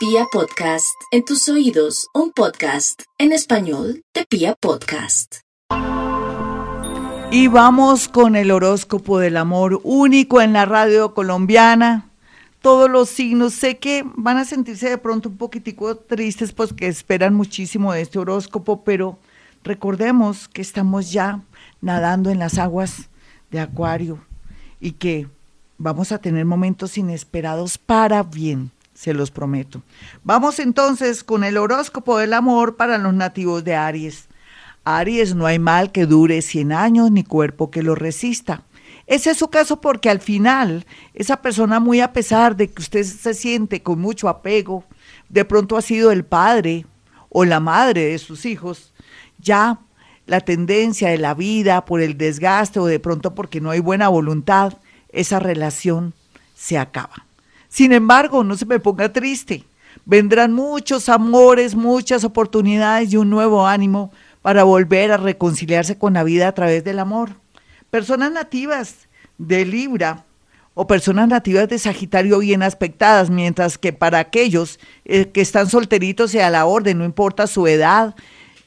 Pia Podcast, en tus oídos, un podcast en español de Pia Podcast. Y vamos con el horóscopo del amor único en la radio colombiana. Todos los signos, sé que van a sentirse de pronto un poquitico tristes porque esperan muchísimo de este horóscopo, pero recordemos que estamos ya nadando en las aguas de Acuario y que vamos a tener momentos inesperados para bien, se los prometo. Vamos entonces con el horóscopo del amor para los nativos de Aries. Aries, no hay mal que dure 100 años ni cuerpo que lo resista. Ese es su caso porque al final esa persona muy a pesar de que usted se siente con mucho apego, de pronto ha sido el padre o la madre de sus hijos, ya la tendencia de la vida por el desgaste o de pronto porque no hay buena voluntad, esa relación se acaba. Sin embargo, no se me ponga triste. Vendrán muchos amores, muchas oportunidades y un nuevo ánimo para volver a reconciliarse con la vida a través del amor. Personas nativas de Libra o personas nativas de Sagitario bien aspectadas, mientras que para aquellos eh, que están solteritos y a la orden, no importa su edad,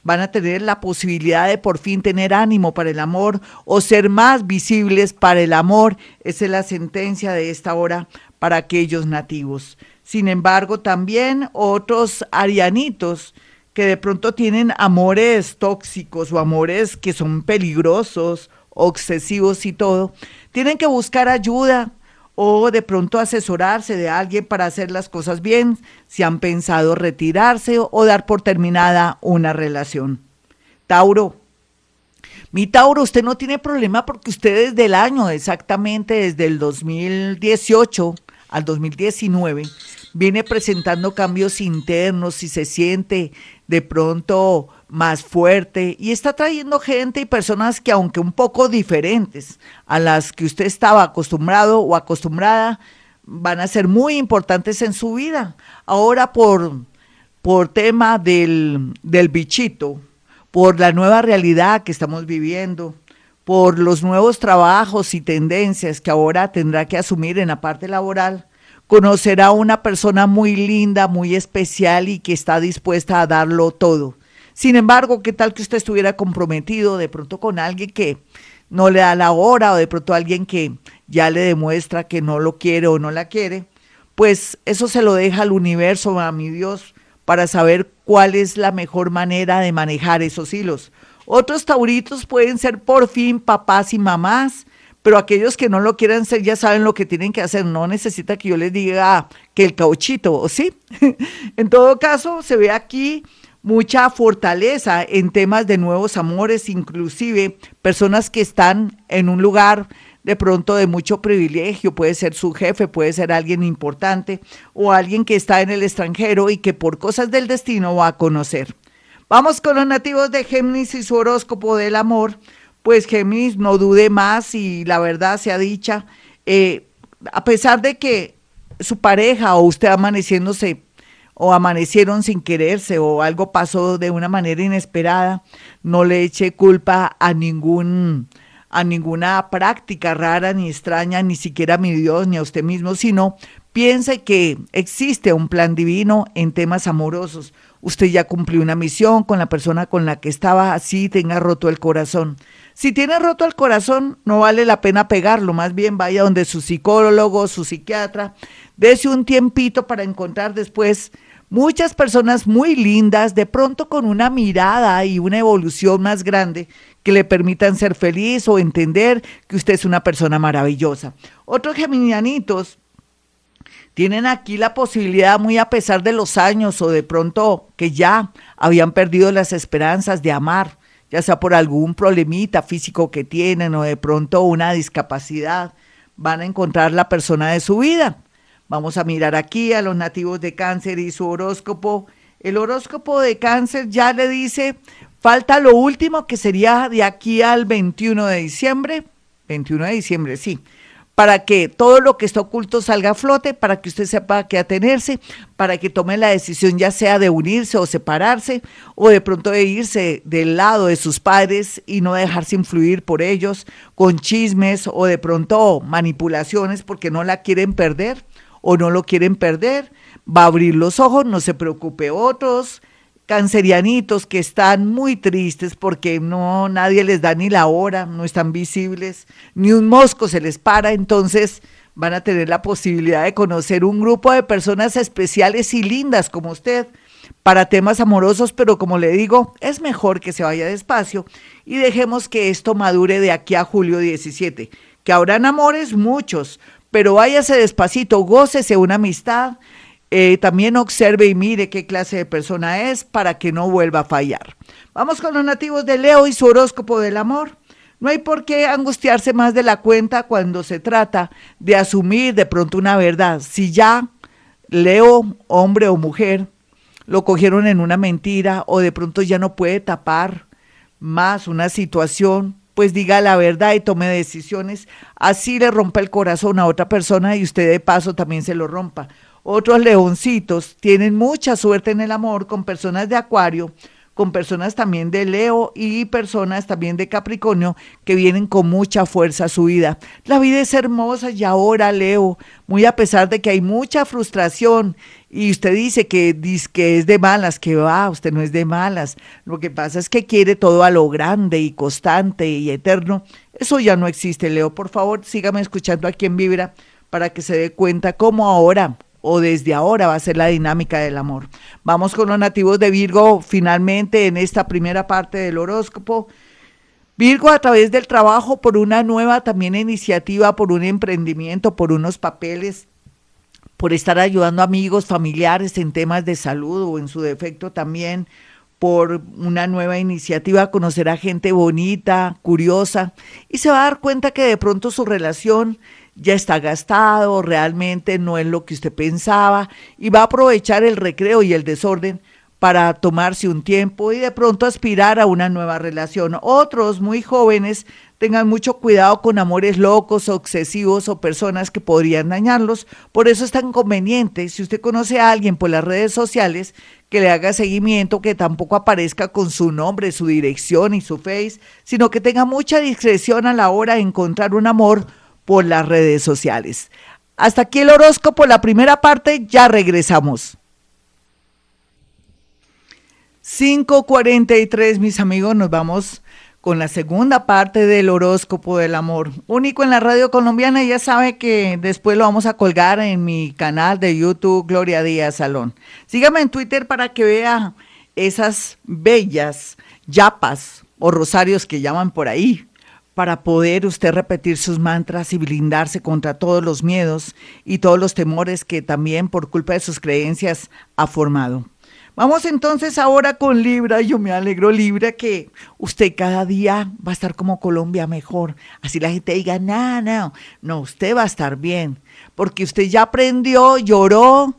van a tener la posibilidad de por fin tener ánimo para el amor o ser más visibles para el amor. Esa es la sentencia de esta hora para aquellos nativos. Sin embargo, también otros arianitos que de pronto tienen amores tóxicos o amores que son peligrosos, obsesivos y todo, tienen que buscar ayuda o de pronto asesorarse de alguien para hacer las cosas bien, si han pensado retirarse o dar por terminada una relación. Tauro. Mi Tauro, usted no tiene problema porque usted desde el año, exactamente desde el 2018 al 2019, viene presentando cambios internos y se siente de pronto más fuerte y está trayendo gente y personas que aunque un poco diferentes a las que usted estaba acostumbrado o acostumbrada, van a ser muy importantes en su vida. Ahora por, por tema del, del bichito, por la nueva realidad que estamos viviendo, por los nuevos trabajos y tendencias que ahora tendrá que asumir en la parte laboral, conocerá a una persona muy linda, muy especial y que está dispuesta a darlo todo. Sin embargo, ¿qué tal que usted estuviera comprometido de pronto con alguien que no le da la hora o de pronto alguien que ya le demuestra que no lo quiere o no la quiere? Pues eso se lo deja al universo, a mi Dios, para saber cuál es la mejor manera de manejar esos hilos. Otros tauritos pueden ser por fin papás y mamás, pero aquellos que no lo quieran ser ya saben lo que tienen que hacer, no necesita que yo les diga que el cauchito, ¿o sí? en todo caso, se ve aquí mucha fortaleza en temas de nuevos amores, inclusive personas que están en un lugar de pronto de mucho privilegio, puede ser su jefe, puede ser alguien importante o alguien que está en el extranjero y que por cosas del destino va a conocer. Vamos con los nativos de Géminis y su horóscopo del amor. Pues Géminis, no dude más y la verdad sea dicha, eh, a pesar de que su pareja o usted amaneciéndose o amanecieron sin quererse o algo pasó de una manera inesperada, no le eche culpa a ningún a ninguna práctica rara ni extraña, ni siquiera a mi Dios ni a usted mismo, sino piense que existe un plan divino en temas amorosos. Usted ya cumplió una misión con la persona con la que estaba, así tenga roto el corazón. Si tiene roto el corazón, no vale la pena pegarlo, más bien vaya donde su psicólogo, su psiquiatra, dése un tiempito para encontrar después muchas personas muy lindas, de pronto con una mirada y una evolución más grande que le permitan ser feliz o entender que usted es una persona maravillosa. Otros geminianitos tienen aquí la posibilidad, muy a pesar de los años o de pronto que ya habían perdido las esperanzas de amar, ya sea por algún problemita físico que tienen o de pronto una discapacidad, van a encontrar la persona de su vida. Vamos a mirar aquí a los nativos de cáncer y su horóscopo. El horóscopo de cáncer ya le dice, falta lo último que sería de aquí al 21 de diciembre. 21 de diciembre, sí para que todo lo que está oculto salga a flote, para que usted sepa a qué atenerse, para que tome la decisión ya sea de unirse o separarse, o de pronto de irse del lado de sus padres y no dejarse influir por ellos con chismes o de pronto manipulaciones porque no la quieren perder o no lo quieren perder. va a abrir los ojos, no se preocupe otros cancerianitos que están muy tristes porque no nadie les da ni la hora, no están visibles, ni un mosco se les para, entonces van a tener la posibilidad de conocer un grupo de personas especiales y lindas como usted para temas amorosos, pero como le digo, es mejor que se vaya despacio y dejemos que esto madure de aquí a julio 17, que habrán amores muchos, pero váyase despacito, gócese una amistad, eh, también observe y mire qué clase de persona es para que no vuelva a fallar. Vamos con los nativos de Leo y su horóscopo del amor. No hay por qué angustiarse más de la cuenta cuando se trata de asumir de pronto una verdad. Si ya Leo, hombre o mujer, lo cogieron en una mentira o de pronto ya no puede tapar más una situación, pues diga la verdad y tome decisiones. Así le rompa el corazón a otra persona y usted de paso también se lo rompa. Otros leoncitos tienen mucha suerte en el amor con personas de Acuario, con personas también de Leo y personas también de Capricornio que vienen con mucha fuerza a su vida. La vida es hermosa y ahora, Leo, muy a pesar de que hay mucha frustración y usted dice que, que es de malas, que va, usted no es de malas. Lo que pasa es que quiere todo a lo grande y constante y eterno. Eso ya no existe, Leo. Por favor, sígame escuchando aquí en Vibra para que se dé cuenta cómo ahora o desde ahora va a ser la dinámica del amor. Vamos con los nativos de Virgo finalmente en esta primera parte del horóscopo. Virgo a través del trabajo por una nueva también iniciativa, por un emprendimiento, por unos papeles, por estar ayudando amigos, familiares en temas de salud o en su defecto también por una nueva iniciativa, conocer a gente bonita, curiosa, y se va a dar cuenta que de pronto su relación ya está gastado, realmente no es lo que usted pensaba y va a aprovechar el recreo y el desorden para tomarse un tiempo y de pronto aspirar a una nueva relación. Otros muy jóvenes tengan mucho cuidado con amores locos, obsesivos o personas que podrían dañarlos. Por eso es tan conveniente, si usted conoce a alguien por las redes sociales, que le haga seguimiento, que tampoco aparezca con su nombre, su dirección y su face, sino que tenga mucha discreción a la hora de encontrar un amor por las redes sociales. Hasta aquí el horóscopo, la primera parte, ya regresamos. 5.43, mis amigos, nos vamos con la segunda parte del horóscopo del amor. Único en la radio colombiana, ya sabe que después lo vamos a colgar en mi canal de YouTube, Gloria Díaz Salón. Sígame en Twitter para que vea esas bellas yapas o rosarios que llaman por ahí para poder usted repetir sus mantras y blindarse contra todos los miedos y todos los temores que también por culpa de sus creencias ha formado. Vamos entonces ahora con Libra. Yo me alegro, Libra, que usted cada día va a estar como Colombia mejor. Así la gente diga, no, no, no, usted va a estar bien, porque usted ya aprendió, lloró,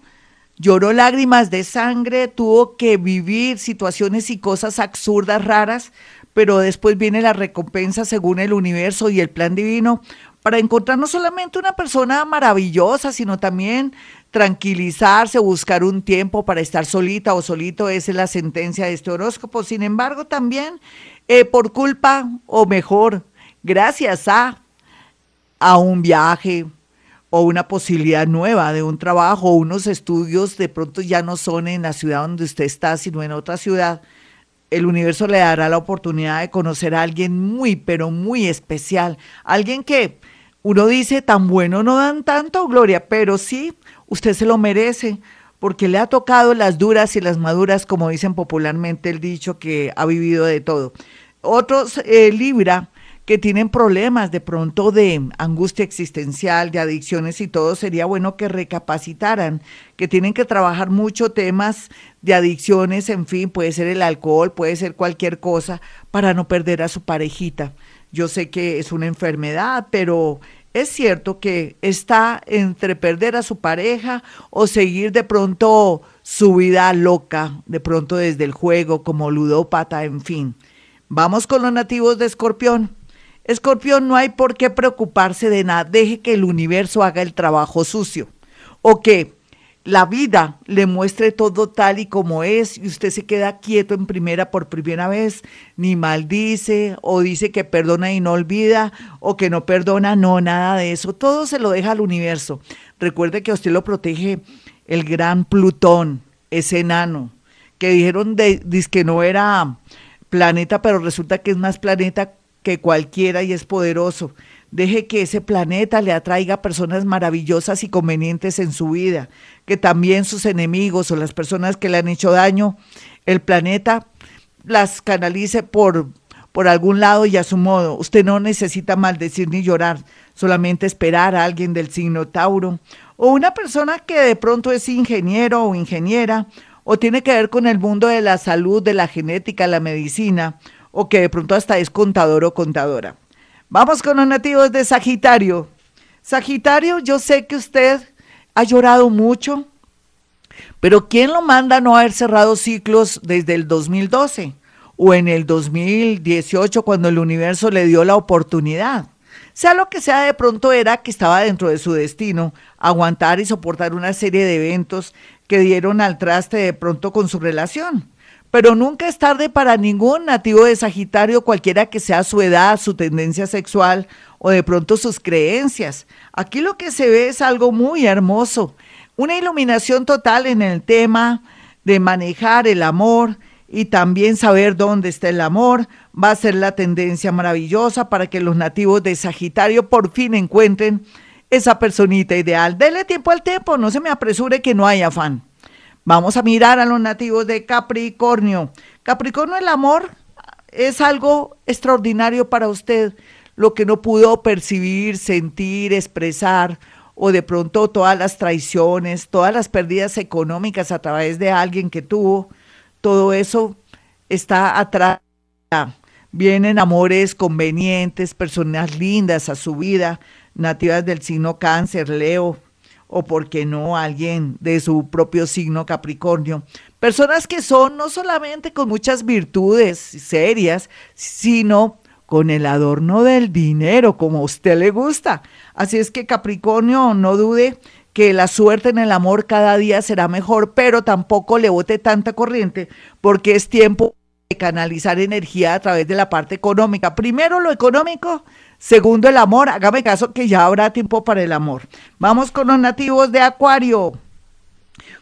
lloró lágrimas de sangre, tuvo que vivir situaciones y cosas absurdas, raras, pero después viene la recompensa según el universo y el plan divino para encontrar no solamente una persona maravillosa, sino también tranquilizarse, buscar un tiempo para estar solita o solito, esa es la sentencia de este horóscopo. Sin embargo, también eh, por culpa, o mejor, gracias a, a un viaje o una posibilidad nueva de un trabajo o unos estudios, de pronto ya no son en la ciudad donde usted está, sino en otra ciudad el universo le dará la oportunidad de conocer a alguien muy, pero muy especial. Alguien que uno dice, tan bueno no dan tanto, Gloria, pero sí, usted se lo merece, porque le ha tocado las duras y las maduras, como dicen popularmente el dicho, que ha vivido de todo. Otros, eh, Libra, que tienen problemas de pronto de angustia existencial, de adicciones y todo, sería bueno que recapacitaran, que tienen que trabajar mucho temas de adicciones, en fin, puede ser el alcohol, puede ser cualquier cosa, para no perder a su parejita. Yo sé que es una enfermedad, pero es cierto que está entre perder a su pareja o seguir de pronto su vida loca, de pronto desde el juego como ludópata, en fin. Vamos con los nativos de Escorpión. Escorpión, no hay por qué preocuparse de nada. Deje que el universo haga el trabajo sucio. O que la vida le muestre todo tal y como es y usted se queda quieto en primera por primera vez, ni maldice o dice que perdona y no olvida o que no perdona, no, nada de eso. Todo se lo deja al universo. Recuerde que usted lo protege el gran Plutón, ese enano, que dijeron que no era planeta, pero resulta que es más planeta que cualquiera y es poderoso. Deje que ese planeta le atraiga personas maravillosas y convenientes en su vida, que también sus enemigos o las personas que le han hecho daño, el planeta las canalice por, por algún lado y a su modo. Usted no necesita maldecir ni llorar, solamente esperar a alguien del signo Tauro o una persona que de pronto es ingeniero o ingeniera o tiene que ver con el mundo de la salud, de la genética, la medicina, o que de pronto hasta es contador o contadora. Vamos con los nativos de Sagitario. Sagitario, yo sé que usted ha llorado mucho, pero ¿quién lo manda a no haber cerrado ciclos desde el 2012 o en el 2018 cuando el universo le dio la oportunidad? Sea lo que sea, de pronto era que estaba dentro de su destino aguantar y soportar una serie de eventos que dieron al traste de pronto con su relación. Pero nunca es tarde para ningún nativo de Sagitario, cualquiera que sea su edad, su tendencia sexual o de pronto sus creencias. Aquí lo que se ve es algo muy hermoso, una iluminación total en el tema de manejar el amor y también saber dónde está el amor. Va a ser la tendencia maravillosa para que los nativos de Sagitario por fin encuentren esa personita ideal. Dele tiempo al tiempo, no se me apresure que no hay afán. Vamos a mirar a los nativos de Capricornio. Capricornio, el amor es algo extraordinario para usted, lo que no pudo percibir, sentir, expresar, o de pronto todas las traiciones, todas las pérdidas económicas a través de alguien que tuvo, todo eso está atrás. Vienen amores convenientes, personas lindas a su vida, nativas del signo cáncer, Leo, o por qué no alguien de su propio signo Capricornio. Personas que son no solamente con muchas virtudes serias, sino con el adorno del dinero, como a usted le gusta. Así es que Capricornio, no dude que la suerte en el amor cada día será mejor, pero tampoco le bote tanta corriente, porque es tiempo de canalizar energía a través de la parte económica. Primero lo económico, Segundo, el amor. Hágame caso que ya habrá tiempo para el amor. Vamos con los nativos de Acuario.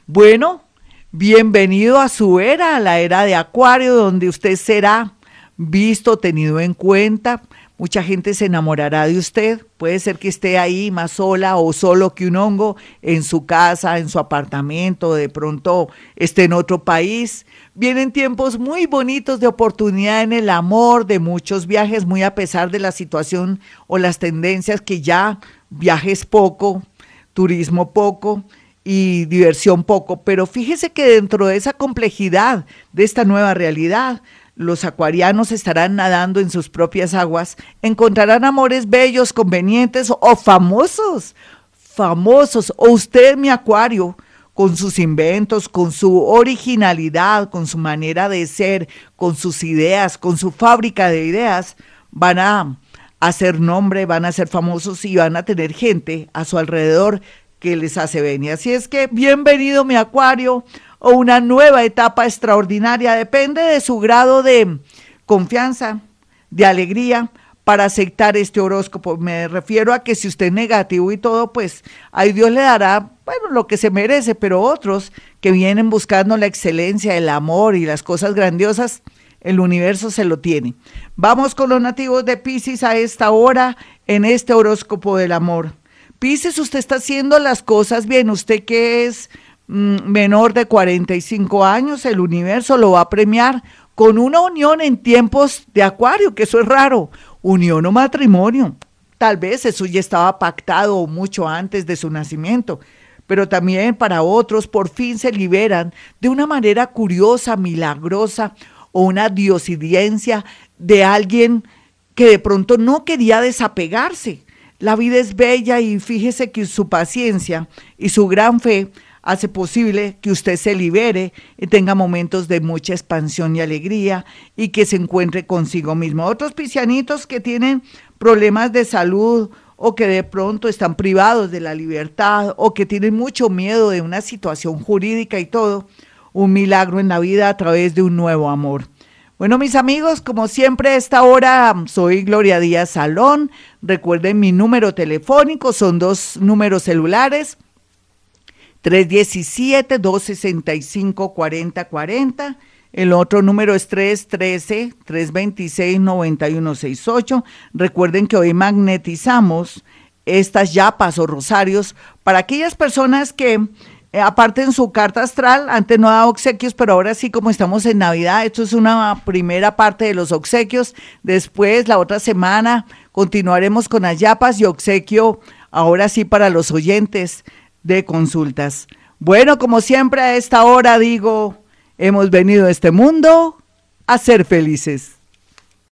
Bueno, bienvenido a su era, a la era de Acuario, donde usted será visto, tenido en cuenta, Mucha gente se enamorará de usted. Puede ser que esté ahí más sola o solo que un hongo en su casa, en su apartamento, de pronto esté en otro país. Vienen tiempos muy bonitos de oportunidad en el amor, de muchos viajes, muy a pesar de la situación o las tendencias que ya viajes poco, turismo poco y diversión poco. Pero fíjese que dentro de esa complejidad de esta nueva realidad, los acuarianos estarán nadando en sus propias aguas, encontrarán amores bellos, convenientes o famosos, famosos, o usted, mi acuario, con sus inventos, con su originalidad, con su manera de ser, con sus ideas, con su fábrica de ideas, van a hacer nombre, van a ser famosos y van a tener gente a su alrededor que les hace venir. Así es que bienvenido mi acuario o una nueva etapa extraordinaria, depende de su grado de confianza, de alegría para aceptar este horóscopo. Me refiero a que si usted es negativo y todo, pues ahí Dios le dará, bueno, lo que se merece, pero otros que vienen buscando la excelencia, el amor y las cosas grandiosas, el universo se lo tiene. Vamos con los nativos de Pisces a esta hora en este horóscopo del amor. Pisces, usted está haciendo las cosas bien, usted que es menor de 45 años, el universo lo va a premiar con una unión en tiempos de acuario, que eso es raro, unión o matrimonio. Tal vez eso ya estaba pactado mucho antes de su nacimiento, pero también para otros por fin se liberan de una manera curiosa, milagrosa o una diosidencia de alguien que de pronto no quería desapegarse. La vida es bella y fíjese que su paciencia y su gran fe hace posible que usted se libere y tenga momentos de mucha expansión y alegría y que se encuentre consigo mismo. Otros piscianitos que tienen problemas de salud o que de pronto están privados de la libertad o que tienen mucho miedo de una situación jurídica y todo, un milagro en la vida a través de un nuevo amor. Bueno, mis amigos, como siempre a esta hora soy Gloria Díaz Salón. Recuerden mi número telefónico, son dos números celulares 317-265-4040. El otro número es 313-326-9168. Recuerden que hoy magnetizamos estas yapas o rosarios para aquellas personas que eh, aparte en su carta astral, antes no daba obsequios, pero ahora sí, como estamos en Navidad, esto es una primera parte de los obsequios. Después, la otra semana, continuaremos con las yapas y obsequio, ahora sí, para los oyentes de consultas. Bueno, como siempre a esta hora digo, hemos venido a este mundo a ser felices.